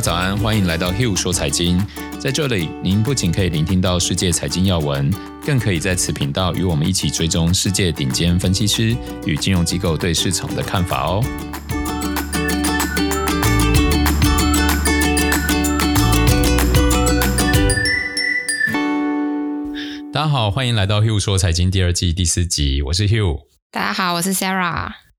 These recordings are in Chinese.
早安，欢迎来到 Hill 说财经。在这里，您不仅可以聆听到世界财经要闻，更可以在此频道与我们一起追踪世界顶尖分析师与金融机构对市场的看法哦。大家好，欢迎来到 Hill 说财经第二季第四集，我是 Hill。大家好，我是 Sarah。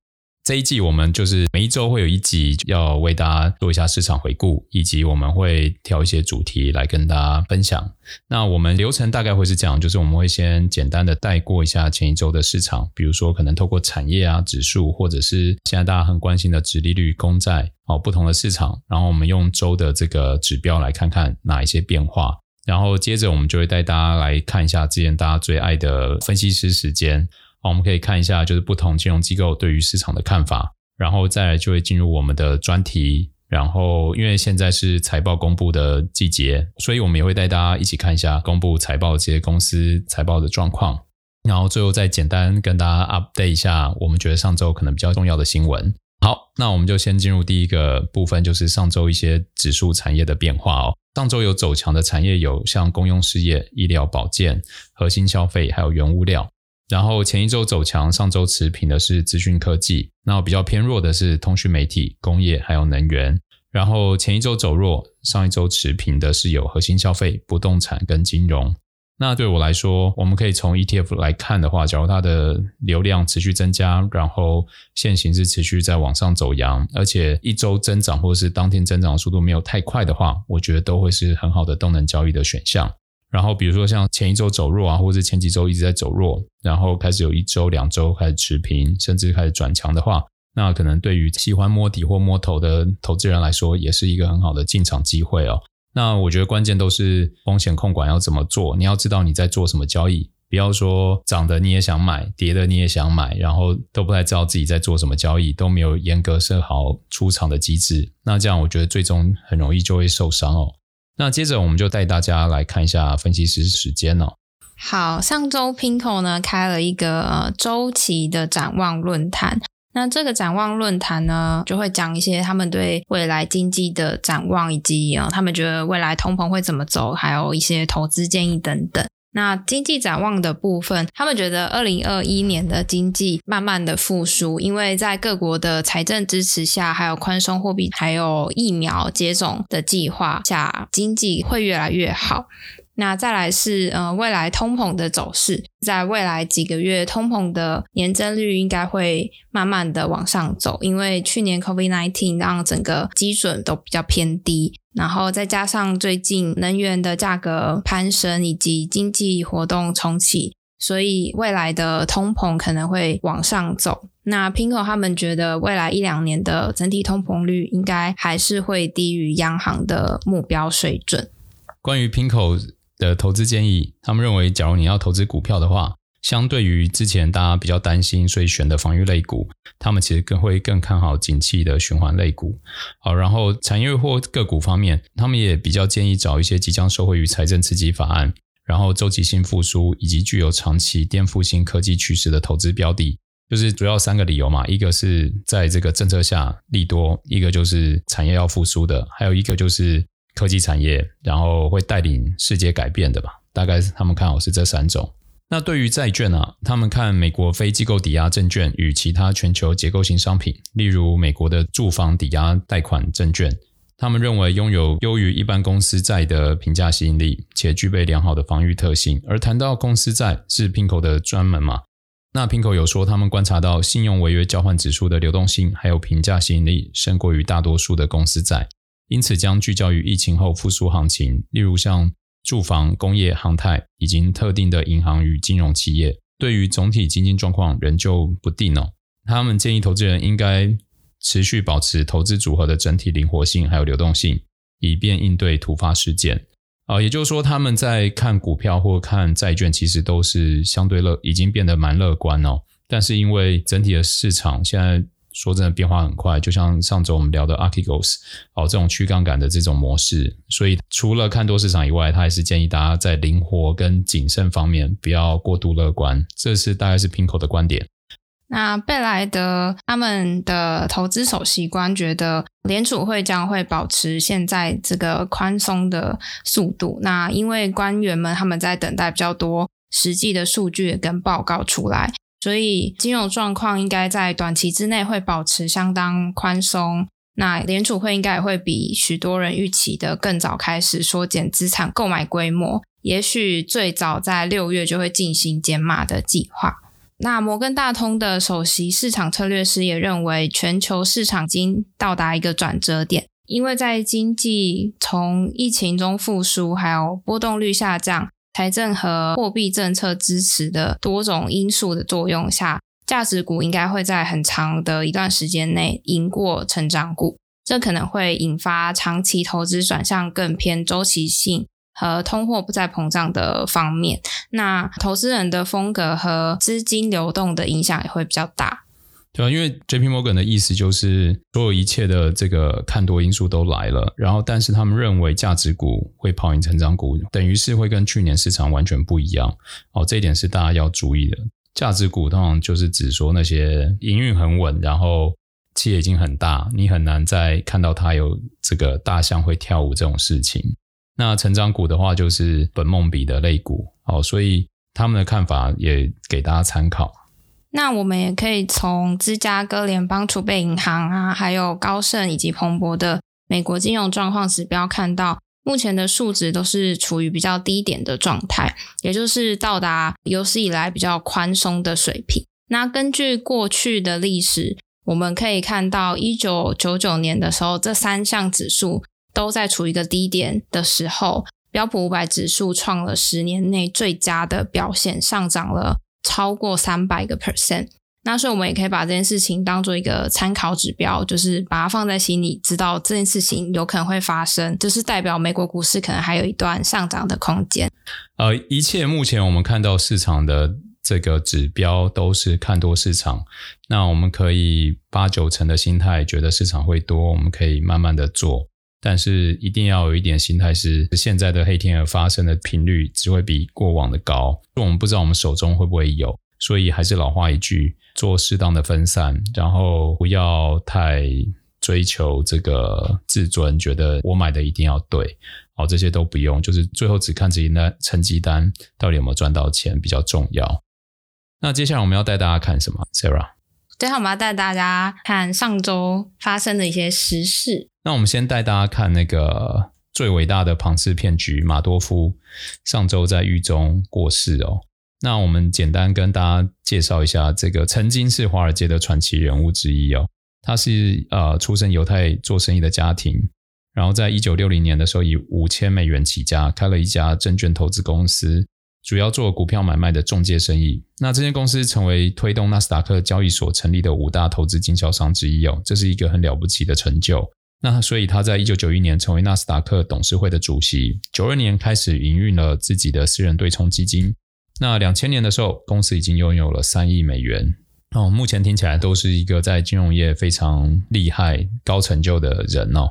这一季我们就是每一周会有一集要为大家做一下市场回顾，以及我们会挑一些主题来跟大家分享。那我们流程大概会是这样，就是我们会先简单的带过一下前一周的市场，比如说可能透过产业啊指数，或者是现在大家很关心的殖利率、公债哦，不同的市场，然后我们用周的这个指标来看看哪一些变化，然后接着我们就会带大家来看一下之前大家最爱的分析师时间。我们可以看一下，就是不同金融机构对于市场的看法，然后再来就会进入我们的专题。然后，因为现在是财报公布的季节，所以我们也会带大家一起看一下公布财报这些公司财报的状况。然后最后再简单跟大家 update 一下，我们觉得上周可能比较重要的新闻。好，那我们就先进入第一个部分，就是上周一些指数产业的变化哦。上周有走强的产业有像公用事业、医疗保健、核心消费，还有原物料。然后前一周走强，上周持平的是资讯科技，那比较偏弱的是通讯媒体、工业还有能源。然后前一周走弱，上一周持平的是有核心消费、不动产跟金融。那对我来说，我们可以从 ETF 来看的话，假如它的流量持续增加，然后现行是持续在往上走扬，而且一周增长或者是当天增长速度没有太快的话，我觉得都会是很好的动能交易的选项。然后比如说像前一周走弱啊，或者前几周一直在走弱，然后开始有一周、两周开始持平，甚至开始转强的话，那可能对于喜欢摸底或摸头的投资人来说，也是一个很好的进场机会哦。那我觉得关键都是风险控管要怎么做，你要知道你在做什么交易，不要说涨的你也想买，跌的你也想买，然后都不太知道自己在做什么交易，都没有严格设好出场的机制，那这样我觉得最终很容易就会受伤哦。那接着我们就带大家来看一下分析师时间哦。好，上周 Pinko 呢开了一个呃周期的展望论坛。那这个展望论坛呢，就会讲一些他们对未来经济的展望，以及啊他们觉得未来通膨会怎么走，还有一些投资建议等等。那经济展望的部分，他们觉得二零二一年的经济慢慢的复苏，因为在各国的财政支持下，还有宽松货币，还有疫苗接种的计划下，经济会越来越好。那再来是呃未来通膨的走势，在未来几个月，通膨的年增率应该会慢慢的往上走，因为去年 COVID-19 让整个基准都比较偏低，然后再加上最近能源的价格攀升以及经济活动重启，所以未来的通膨可能会往上走。那 Pinko 他们觉得未来一两年的整体通膨率应该还是会低于央行的目标水准。关于 Pinko 的投资建议，他们认为，假如你要投资股票的话，相对于之前大家比较担心，所以选的防御类股，他们其实更会更看好景气的循环类股。好，然后产业或个股方面，他们也比较建议找一些即将受惠于财政刺激法案，然后周期性复苏以及具有长期颠覆性科技趋势的投资标的，就是主要三个理由嘛，一个是在这个政策下利多，一个就是产业要复苏的，还有一个就是。科技产业，然后会带领世界改变的吧？大概他们看好是这三种。那对于债券啊，他们看美国非机构抵押证券与其他全球结构性商品，例如美国的住房抵押贷款证券，他们认为拥有优于一般公司债的评价吸引力，且具备良好的防御特性。而谈到公司债是 Pinko 的专门嘛？那 Pinko 有说他们观察到信用违约交换指数的流动性还有评价吸引力胜过于大多数的公司债。因此，将聚焦于疫情后复苏行情，例如像住房、工业、航太以及特定的银行与金融企业。对于总体经济状况仍旧不定哦。他们建议投资人应该持续保持投资组合的整体灵活性还有流动性，以便应对突发事件。啊，也就是说，他们在看股票或看债券，其实都是相对乐，已经变得蛮乐观哦。但是因为整体的市场现在。说真的，变化很快，就像上周我们聊的 Archegos 哦，这种去杠杆的这种模式，所以除了看多市场以外，他还是建议大家在灵活跟谨慎方面不要过度乐观，这是大概是 PIMCO 的观点。那贝莱德他们的投资首席官觉得联储会将会保持现在这个宽松的速度。那因为官员们他们在等待比较多实际的数据跟报告出来，所以金融状况应该在短期之内会保持相当宽松。那联储会应该也会比许多人预期的更早开始缩减资产购买规模，也许最早在六月就会进行减码的计划。那摩根大通的首席市场策略师也认为，全球市场已经到达一个转折点，因为在经济从疫情中复苏，还有波动率下降、财政和货币政策支持的多种因素的作用下，价值股应该会在很长的一段时间内赢过成长股，这可能会引发长期投资转向更偏周期性。和通货不再膨胀的方面，那投资人的风格和资金流动的影响也会比较大。对啊，因为 JP Morgan 的意思就是，所有一切的这个看多因素都来了，然后但是他们认为价值股会跑赢成长股，等于是会跟去年市场完全不一样。哦，这一点是大家要注意的。价值股通常就是指说那些营运很稳，然后企业已经很大，你很难再看到它有这个大象会跳舞这种事情。那成长股的话，就是本梦比的类股，哦，所以他们的看法也给大家参考。那我们也可以从芝加哥联邦储备银行啊，还有高盛以及彭博的美国金融状况指标看到，目前的数值都是处于比较低点的状态，也就是到达有史以来比较宽松的水平。那根据过去的历史，我们可以看到一九九九年的时候，这三项指数。都在处于一个低点的时候，标普五百指数创了十年内最佳的表现，上涨了超过三百个 percent。那所以我们也可以把这件事情当做一个参考指标，就是把它放在心里，知道这件事情有可能会发生，就是代表美国股市可能还有一段上涨的空间。呃，一切目前我们看到市场的这个指标都是看多市场，那我们可以八九成的心态觉得市场会多，我们可以慢慢的做。但是一定要有一点心态，是现在的黑天鹅发生的频率只会比过往的高。我们不知道我们手中会不会有，所以还是老话一句，做适当的分散，然后不要太追求这个自尊，觉得我买的一定要对。好，这些都不用，就是最后只看自己那成绩单到底有没有赚到钱比较重要。那接下来我们要带大家看什么，Sarah？接下来我们要带大家看上周发生的一些时事。那我们先带大家看那个最伟大的庞氏骗局马多夫，上周在狱中过世哦。那我们简单跟大家介绍一下这个曾经是华尔街的传奇人物之一哦。他是呃出身犹太做生意的家庭，然后在一九六零年的时候以五千美元起家，开了一家证券投资公司，主要做股票买卖的中介生意。那这间公司成为推动纳斯达克交易所成立的五大投资经销商之一哦，这是一个很了不起的成就。那所以他在一九九一年成为纳斯达克董事会的主席，九二年开始营运了自己的私人对冲基金。那两千年的时候，公司已经拥有了三亿美元。哦，目前听起来都是一个在金融业非常厉害、高成就的人哦。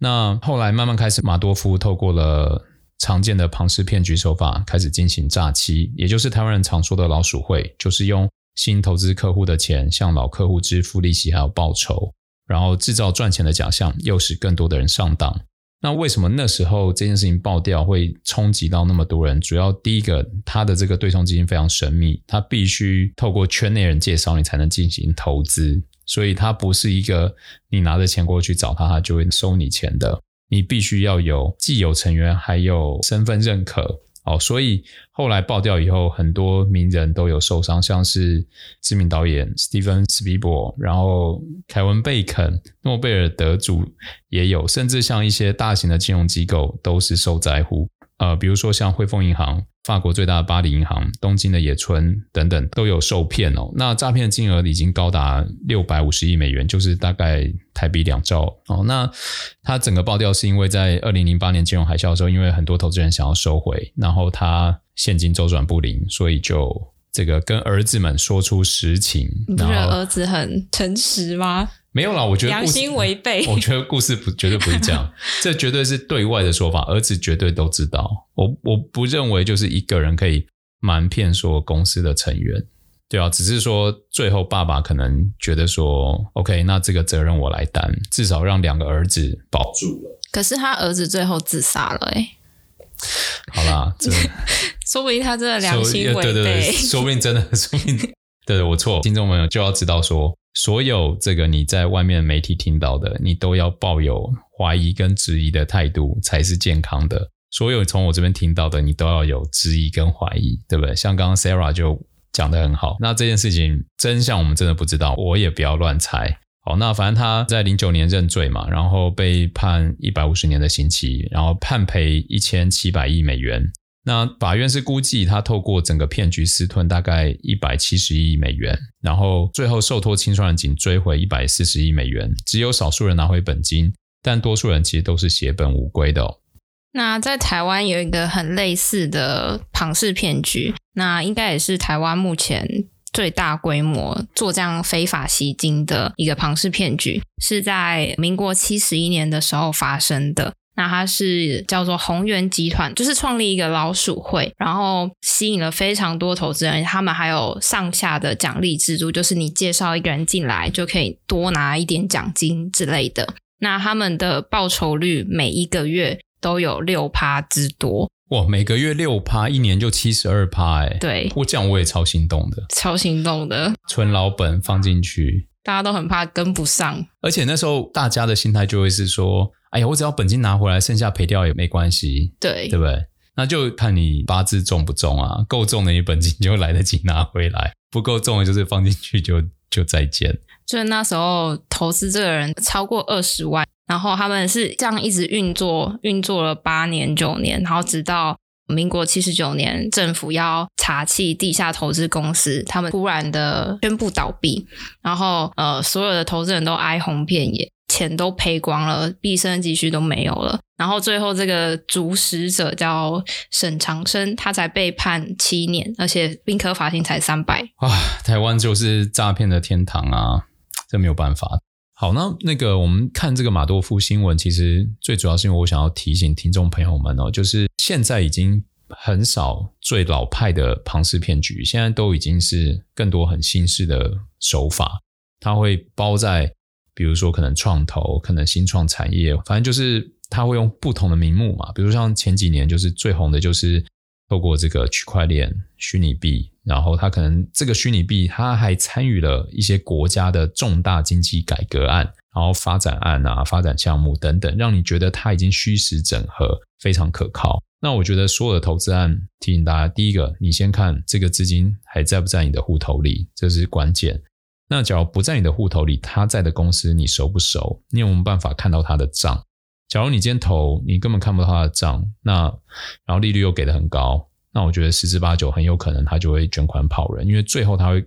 那后来慢慢开始，马多夫透过了常见的庞氏骗局手法，开始进行诈欺，也就是台湾人常说的老鼠会，就是用新投资客户的钱向老客户支付利息还有报酬。然后制造赚钱的假象，诱使更多的人上当。那为什么那时候这件事情爆掉会冲击到那么多人？主要第一个，他的这个对冲基金非常神秘，他必须透过圈内人介绍你才能进行投资，所以他不是一个你拿着钱过去找他，他就会收你钱的。你必须要有既有成员，还有身份认可。哦，所以后来爆掉以后，很多名人都有受伤，像是知名导演 Steven Spiegel，然后凯文·贝肯，诺贝尔得主也有，甚至像一些大型的金融机构都是受灾户。呃，比如说像汇丰银行。法国最大的巴黎银行、东京的野村等等都有受骗哦。那诈骗的金额已经高达六百五十亿美元，就是大概台币两兆哦。那它整个爆掉是因为在二零零八年金融海啸的时候，因为很多投资人想要收回，然后它现金周转不灵，所以就这个跟儿子们说出实情。你不觉得儿子很诚实吗？没有啦，我觉得良心违背。我觉得故事不绝对不是这样，这绝对是对外的说法，儿子绝对都知道。我我不认为就是一个人可以瞒骗说公司的成员。对啊，只是说最后爸爸可能觉得说，OK，那这个责任我来担，至少让两个儿子保住了。可是他儿子最后自杀了，哎。好啦，这 说不定他真的良心违背，对对对，说不定真的，说不定对对，我错。听众朋友就要知道说，所有这个你在外面媒体听到的，你都要抱有怀疑跟质疑的态度才是健康的。所有从我这边听到的，你都要有质疑跟怀疑，对不对？像刚刚 Sarah 就讲得很好。那这件事情真相我们真的不知道，我也不要乱猜。哦，那反正他在零九年认罪嘛，然后被判一百五十年的刑期，然后判赔一千七百亿美元。那法院是估计他透过整个骗局私吞大概一百七十亿美元，然后最后受托清算人仅追回一百四十亿美元，只有少数人拿回本金，但多数人其实都是血本无归的哦。那在台湾有一个很类似的庞氏骗局，那应该也是台湾目前最大规模做这样非法吸金的一个庞氏骗局，是在民国七十一年的时候发生的。那它是叫做宏源集团，就是创立一个老鼠会，然后吸引了非常多投资人。他们还有上下的奖励制度，就是你介绍一个人进来，就可以多拿一点奖金之类的。那他们的报酬率每一个月都有六趴之多。哇，每个月六趴，一年就七十二趴，哎，对，我这样我也超心动的，超心动的，存老本放进去，大家都很怕跟不上，而且那时候大家的心态就会是说，哎呀，我只要本金拿回来，剩下赔掉也没关系，对，对不对？那就看你八字重不重啊，够重的你本金就来得及拿回来，不够重的就是放进去就就再见。就是那时候投资这个人超过二十万。然后他们是这样一直运作，运作了八年九年，然后直到民国七十九年，政府要查缉地下投资公司，他们突然的宣布倒闭，然后呃，所有的投资人都哀鸿遍野，钱都赔光了，毕生积蓄都没有了。然后最后这个主使者叫沈长生，他才被判七年，而且并科罚金才三百。啊，台湾就是诈骗的天堂啊，这没有办法。好，那那个我们看这个马多夫新闻，其实最主要是因为我想要提醒听众朋友们哦，就是现在已经很少最老派的庞氏骗局，现在都已经是更多很新式的手法，它会包在比如说可能创投、可能新创产业，反正就是它会用不同的名目嘛，比如像前几年就是最红的就是。透过这个区块链、虚拟币，然后他可能这个虚拟币，他还参与了一些国家的重大经济改革案，然后发展案啊、发展项目等等，让你觉得他已经虚实整合，非常可靠。那我觉得所有的投资案，提醒大家，第一个，你先看这个资金还在不在你的户头里，这是关键。那假如不在你的户头里，他在的公司你熟不熟？你有没有办法看到他的账？假如你今天投，你根本看不到他的账，那然后利率又给的很高，那我觉得十之八九很有可能他就会卷款跑人，因为最后他会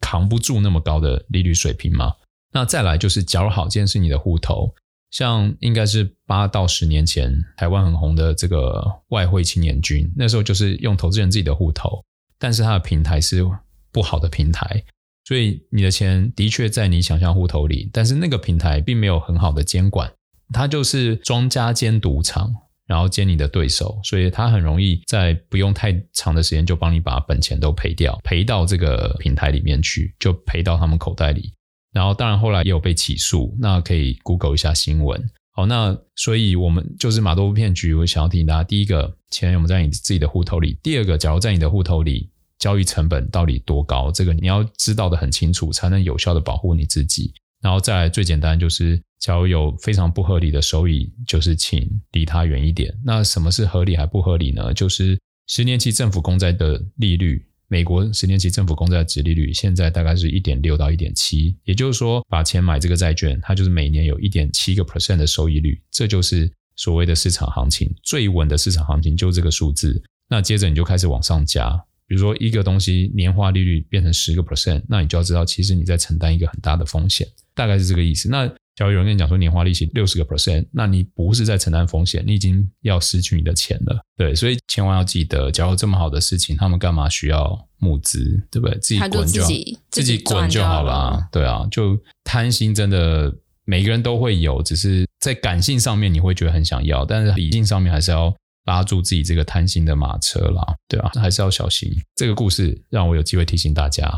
扛不住那么高的利率水平嘛。那再来就是，假如好，今天是你的户头，像应该是八到十年前台湾很红的这个外汇青年军，那时候就是用投资人自己的户头，但是他的平台是不好的平台，所以你的钱的确在你想象户头里，但是那个平台并没有很好的监管。他就是庄家兼赌场，然后兼你的对手，所以他很容易在不用太长的时间就帮你把本钱都赔掉，赔到这个平台里面去，就赔到他们口袋里。然后当然后来也有被起诉，那可以 Google 一下新闻。好，那所以我们就是马多夫骗局，我想要提醒大家：第一个，钱有没有在你自己的户头里；第二个，假如在你的户头里，交易成本到底多高？这个你要知道的很清楚，才能有效的保护你自己。然后再来最简单就是，假如有非常不合理的收益，就是请离它远一点。那什么是合理还不合理呢？就是十年期政府公债的利率，美国十年期政府公债的殖利率现在大概是一点六到一点七，也就是说，把钱买这个债券，它就是每年有一点七个 percent 的收益率，这就是所谓的市场行情，最稳的市场行情就是这个数字。那接着你就开始往上加。比如说一个东西年化利率变成十个 percent，那你就要知道，其实你在承担一个很大的风险，大概是这个意思。那假如有人跟你讲说年化利息六十个 percent，那你不是在承担风险，你已经要失去你的钱了。对，所以千万要记得，假如这么好的事情，他们干嘛需要募资？对不对？自己滚就好，自己自己滚就好了。对啊，就贪心真的每个人都会有，只是在感性上面你会觉得很想要，但是理性上面还是要。拉住自己这个贪心的马车啦，对啊，还是要小心。这个故事让我有机会提醒大家，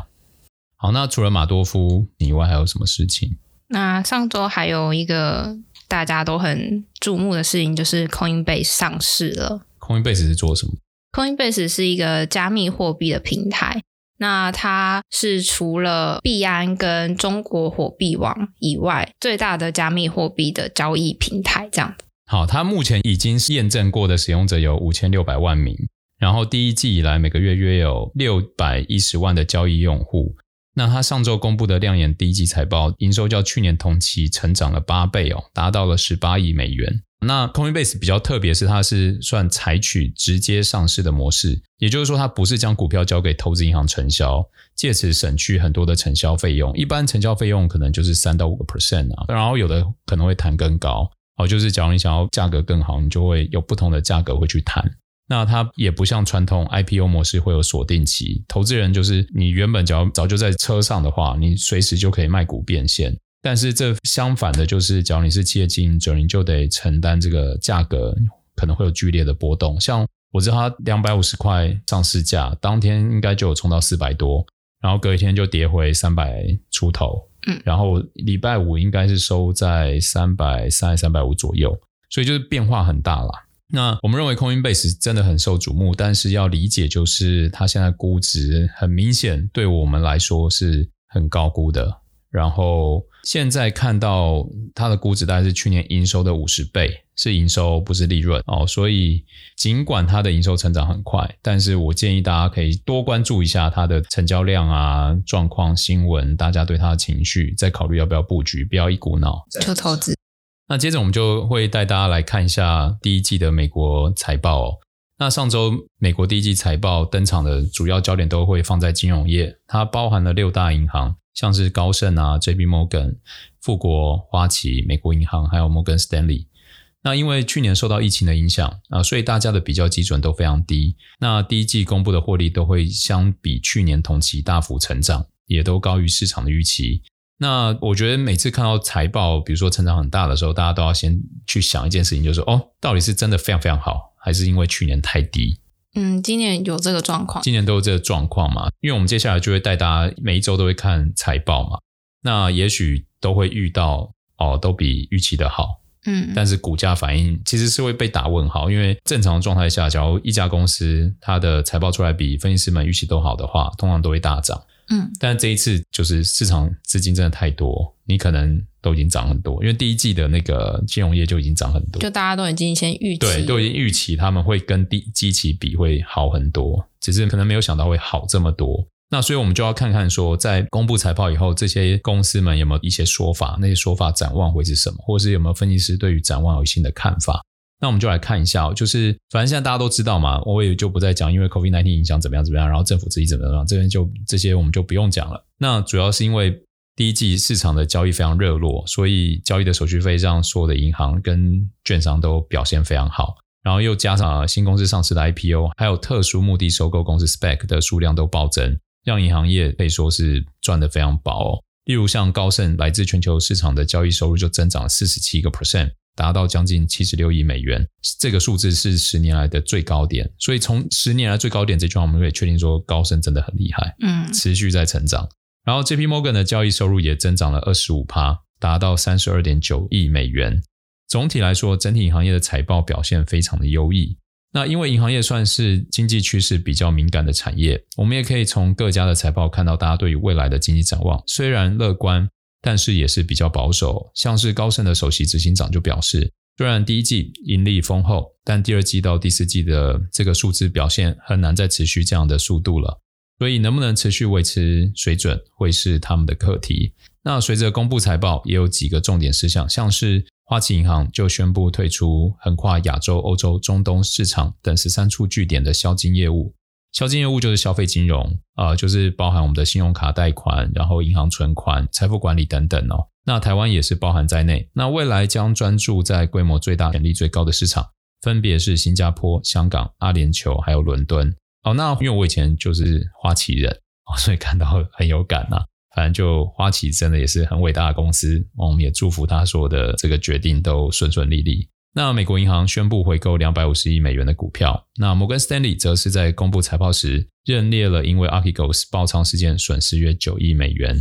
好，那除了马多夫以外，还有什么事情？那上周还有一个大家都很注目的事情，就是 Coinbase 上市了。Coinbase 是做什么？Coinbase 是一个加密货币的平台。那它是除了币安跟中国火币网以外，最大的加密货币的交易平台。这样。好，它目前已经验证过的使用者有五千六百万名，然后第一季以来每个月约有六百一十万的交易用户。那它上周公布的亮眼第一季财报，营收较去年同期成长了八倍哦，达到了十八亿美元。那 Coinbase 比较特别是，它是算采取直接上市的模式，也就是说，它不是将股票交给投资银行承销，借此省去很多的承销费用。一般承销费用可能就是三到五个 percent 啊，然后有的可能会谈更高哦，就是假如你想要价格更好，你就会有不同的价格会去谈。那它也不像传统 IPO 模式会有锁定期，投资人就是你原本只要早就在车上的话，你随时就可以卖股变现。但是这相反的就是，只要你是企业经营者，你就得承担这个价格可能会有剧烈的波动。像我知道它两百五十块上市价，当天应该就有冲到四百多，然后隔一天就跌回三百出头，嗯，然后礼拜五应该是收在三百三、三百五左右，所以就是变化很大啦。那我们认为 Coinbase 真的很受瞩目，但是要理解就是它现在估值很明显对我们来说是很高估的。然后现在看到它的估值大概是去年营收的五十倍，是营收不是利润哦。所以尽管它的营收成长很快，但是我建议大家可以多关注一下它的成交量啊、状况、新闻，大家对它的情绪，再考虑要不要布局，不要一股脑就投资。那接着我们就会带大家来看一下第一季的美国财报哦。那上周美国第一季财报登场的主要焦点都会放在金融业，它包含了六大银行，像是高盛啊、J.P. Morgan、富国、花旗、美国银行，还有摩根士丹利。那因为去年受到疫情的影响啊，所以大家的比较基准都非常低。那第一季公布的获利都会相比去年同期大幅成长，也都高于市场的预期。那我觉得每次看到财报，比如说成长很大的时候，大家都要先去想一件事情，就是说哦，到底是真的非常非常好，还是因为去年太低？嗯，今年有这个状况，今年都有这个状况嘛？因为我们接下来就会带大家每一周都会看财报嘛，那也许都会遇到哦，都比预期的好，嗯，但是股价反应其实是会被打问号，因为正常的状态下，假如一家公司它的财报出来比分析师们预期都好的话，通常都会大涨。嗯，但这一次就是市场资金真的太多，你可能都已经涨很多，因为第一季的那个金融业就已经涨很多，就大家都已经先预期，对，都已经预期他们会跟第基期比会好很多，只是可能没有想到会好这么多。那所以我们就要看看说，在公布财报以后，这些公司们有没有一些说法，那些说法展望会是什么，或是有没有分析师对于展望有新的看法。那我们就来看一下，就是反正现在大家都知道嘛，我也就不再讲，因为 COVID-19 影响怎么样怎么样，然后政府自己怎么样，这边就这些我们就不用讲了。那主要是因为第一季市场的交易非常热络，所以交易的手续费让所有的银行跟券商都表现非常好，然后又加上新公司上市的 IPO，还有特殊目的收购公司 SPAC 的数量都暴增，让银行业可以说是赚得非常饱哦。例如像高盛来自全球市场的交易收入就增长了四十七个 percent。达到将近七十六亿美元，这个数字是十年来的最高点。所以从十年来最高点这句话，我们可以确定说高盛真的很厉害，嗯，持续在成长。然后 JP Morgan 的交易收入也增长了二十五趴，达到三十二点九亿美元。总体来说，整体银行业的财报表现非常的优异。那因为银行业算是经济趋势比较敏感的产业，我们也可以从各家的财报看到大家对于未来的经济展望虽然乐观。但是也是比较保守，像是高盛的首席执行长就表示，虽然第一季盈利丰厚，但第二季到第四季的这个数字表现很难再持续这样的速度了。所以能不能持续维持水准，会是他们的课题。那随着公布财报，也有几个重点事项，像是花旗银行就宣布退出横跨亚洲、欧洲、中东市场等十三处据点的销金业务。消金业务就是消费金融，呃，就是包含我们的信用卡贷款，然后银行存款、财富管理等等哦。那台湾也是包含在内。那未来将专注在规模最大、潜力最高的市场，分别是新加坡、香港、阿联酋还有伦敦。哦，那因为我以前就是花旗人哦，所以感到很有感呐。反正就花旗真的也是很伟大的公司，我们也祝福他说的这个决定都顺顺利利。那美国银行宣布回购两百五十亿美元的股票，那摩根斯丹利则是在公布财报时认列了因为 Archegos 爆仓事件损失约九亿美元。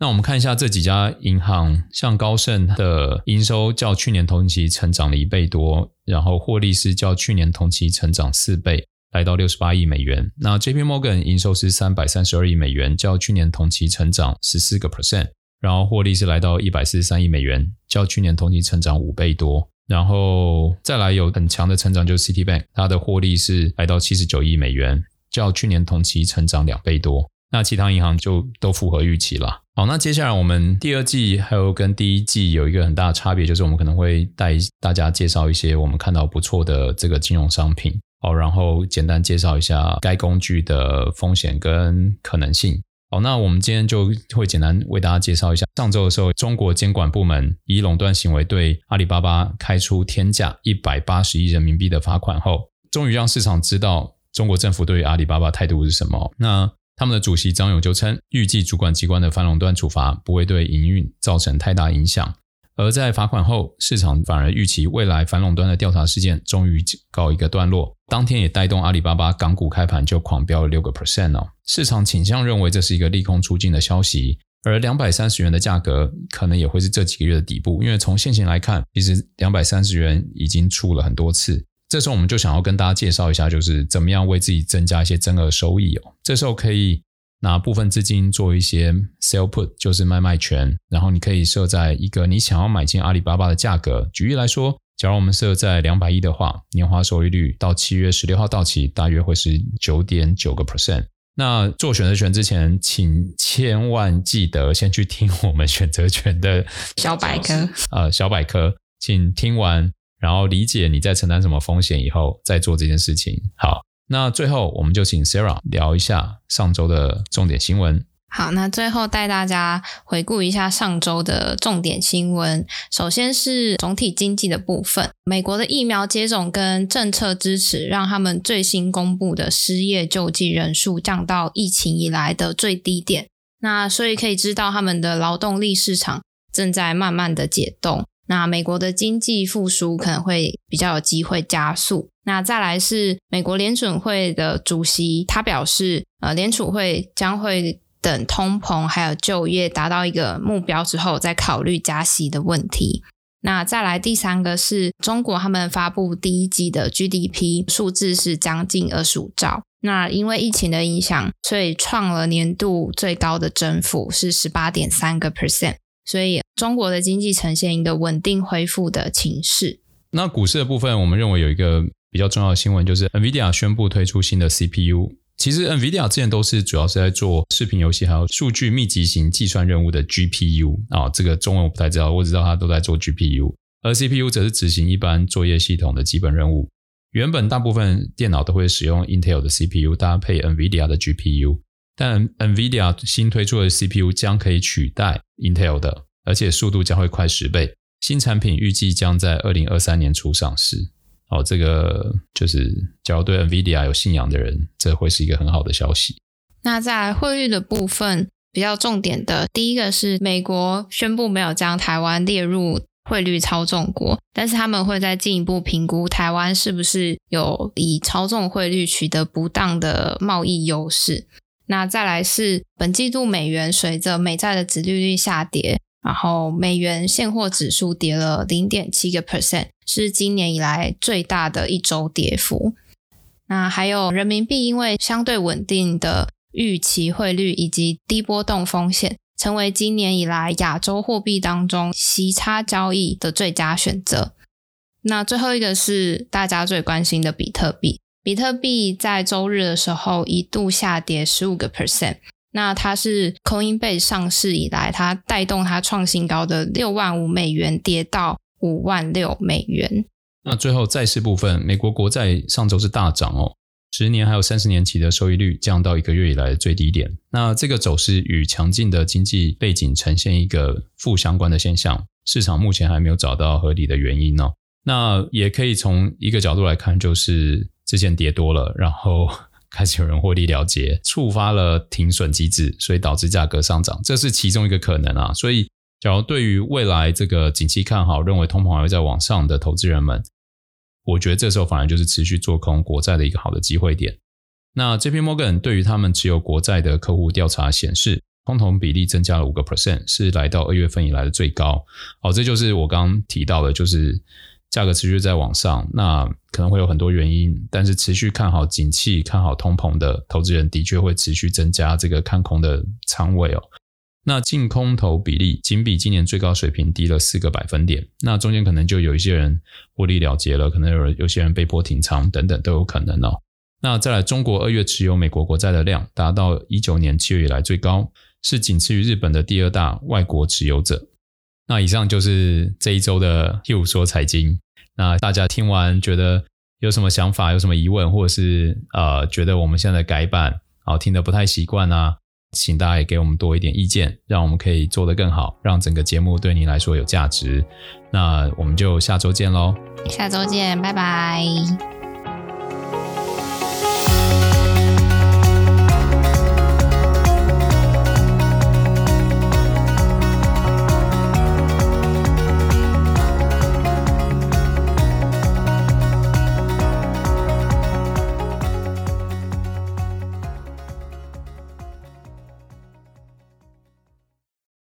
那我们看一下这几家银行，像高盛的营收较去年同期成长了一倍多，然后获利是较去年同期成长四倍，来到六十八亿美元。那 JP Morgan 营收是三百三十二亿美元，较去年同期成长十四个 percent，然后获利是来到一百四十三亿美元，较去年同期成长五倍多。然后再来有很强的成长，就是 Citibank，它的获利是来到七十九亿美元，较去年同期成长两倍多。那其他银行就都符合预期了。好，那接下来我们第二季还有跟第一季有一个很大的差别，就是我们可能会带大家介绍一些我们看到不错的这个金融商品，好，然后简单介绍一下该工具的风险跟可能性。好，那我们今天就会简单为大家介绍一下。上周的时候，中国监管部门以垄断行为对阿里巴巴开出天价一百八十亿人民币的罚款后，终于让市场知道中国政府对于阿里巴巴态度是什么。那他们的主席张勇就称，预计主管机关的反垄断处罚不会对营运造成太大影响。而在罚款后，市场反而预期未来反垄断的调查事件终于告一个段落。当天也带动阿里巴巴港股开盘就狂飙了六个 percent 哦。市场倾向认为这是一个利空出尽的消息，而两百三十元的价格可能也会是这几个月的底部，因为从现行来看，其实两百三十元已经出了很多次。这时候我们就想要跟大家介绍一下，就是怎么样为自己增加一些增额收益哦。这时候可以。拿部分资金做一些 sell put，就是卖卖权，然后你可以设在一个你想要买进阿里巴巴的价格。举例来说，假如我们设在两百亿的话，年化收益率到七月十六号到期，大约会是九点九个 percent。那做选择权之前，请千万记得先去听我们选择权的 小百科，呃，小百科，请听完，然后理解你在承担什么风险以后，再做这件事情。好。那最后，我们就请 Sarah 聊一下上周的重点新闻。好，那最后带大家回顾一下上周的重点新闻。首先是总体经济的部分，美国的疫苗接种跟政策支持，让他们最新公布的失业救济人数降到疫情以来的最低点。那所以可以知道，他们的劳动力市场正在慢慢的解冻。那美国的经济复苏可能会比较有机会加速。那再来是美国联准会的主席，他表示，呃，联储会将会等通膨还有就业达到一个目标之后，再考虑加息的问题。那再来第三个是中国，他们发布第一季的 GDP 数字是将近二十五兆。那因为疫情的影响，所以创了年度最高的增幅是十八点三个 percent。所以中国的经济呈现一个稳定恢复的情势。那股市的部分，我们认为有一个。比较重要的新闻就是 NVIDIA 宣布推出新的 CPU。其实 NVIDIA 之前都是主要是在做视频游戏还有数据密集型计算任务的 GPU 啊，这个中文我不太知道，我只知道它都在做 GPU，而 CPU 则是执行一般作业系统的基本任务。原本大部分电脑都会使用 Intel 的 CPU 搭配 NVIDIA 的 GPU，但 NVIDIA 新推出的 CPU 将可以取代 Intel 的，而且速度将会快十倍。新产品预计将在二零二三年初上市。哦，这个就是，假如对 NVIDIA 有信仰的人，这会是一个很好的消息。那在汇率的部分，比较重点的，第一个是美国宣布没有将台湾列入汇率操纵国，但是他们会再进一步评估台湾是不是有以操纵汇率取得不当的贸易优势。那再来是本季度美元随着美债的殖利率下跌。然后美元现货指数跌了零点七个 percent，是今年以来最大的一周跌幅。那还有人民币，因为相对稳定的预期汇率以及低波动风险，成为今年以来亚洲货币当中息差交易的最佳选择。那最后一个是大家最关心的比特币，比特币在周日的时候一度下跌十五个 percent。那它是 Coinbase 上市以来，它带动它创新高的六万五美元跌到五万六美元。那最后债市部分，美国国债上周是大涨哦，十年还有三十年期的收益率降到一个月以来的最低点。那这个走势与强劲的经济背景呈现一个负相关的现象，市场目前还没有找到合理的原因哦。那也可以从一个角度来看，就是之前跌多了，然后。开始有人获利了结，触发了停损机制，所以导致价格上涨，这是其中一个可能啊。所以，假如对于未来这个景气看好，认为通膨还会再往上的投资人们，我觉得这时候反而就是持续做空国债的一个好的机会点。那 JP Morgan 对于他们持有国债的客户调查显示，通膨比例增加了五个 percent，是来到二月份以来的最高。好，这就是我刚刚提到的，就是价格持续在往上，那可能会有很多原因，但是持续看好景气、看好通膨的投资人的确会持续增加这个看空的仓位哦。那净空头比例仅比今年最高水平低了四个百分点，那中间可能就有一些人获利了结了，可能有有些人被迫停仓等等都有可能哦。那再来，中国二月持有美国国债的量达到一九年七月以来最高，是仅次于日本的第二大外国持有者。那以上就是这一周的 Hugh 说财经。那大家听完觉得有什么想法，有什么疑问，或者是呃觉得我们现在改版啊听得不太习惯啊？请大家也给我们多一点意见，让我们可以做得更好，让整个节目对你来说有价值。那我们就下周见喽！下周见，拜拜。